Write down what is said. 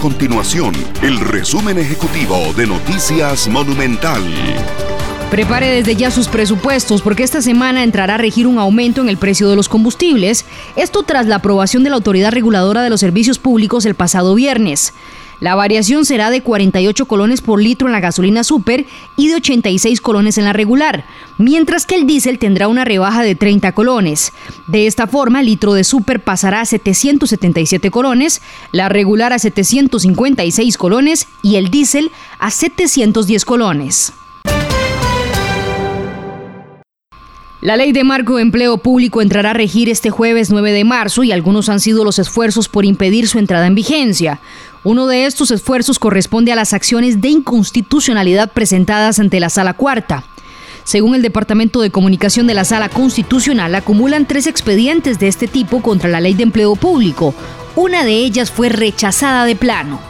continuación el resumen ejecutivo de Noticias Monumental. Prepare desde ya sus presupuestos porque esta semana entrará a regir un aumento en el precio de los combustibles, esto tras la aprobación de la Autoridad Reguladora de los Servicios Públicos el pasado viernes. La variación será de 48 colones por litro en la gasolina super y de 86 colones en la regular, mientras que el diésel tendrá una rebaja de 30 colones. De esta forma, el litro de super pasará a 777 colones, la regular a 756 colones y el diésel a 710 colones. La ley de marco de empleo público entrará a regir este jueves 9 de marzo y algunos han sido los esfuerzos por impedir su entrada en vigencia. Uno de estos esfuerzos corresponde a las acciones de inconstitucionalidad presentadas ante la Sala Cuarta. Según el Departamento de Comunicación de la Sala Constitucional, acumulan tres expedientes de este tipo contra la ley de empleo público. Una de ellas fue rechazada de plano.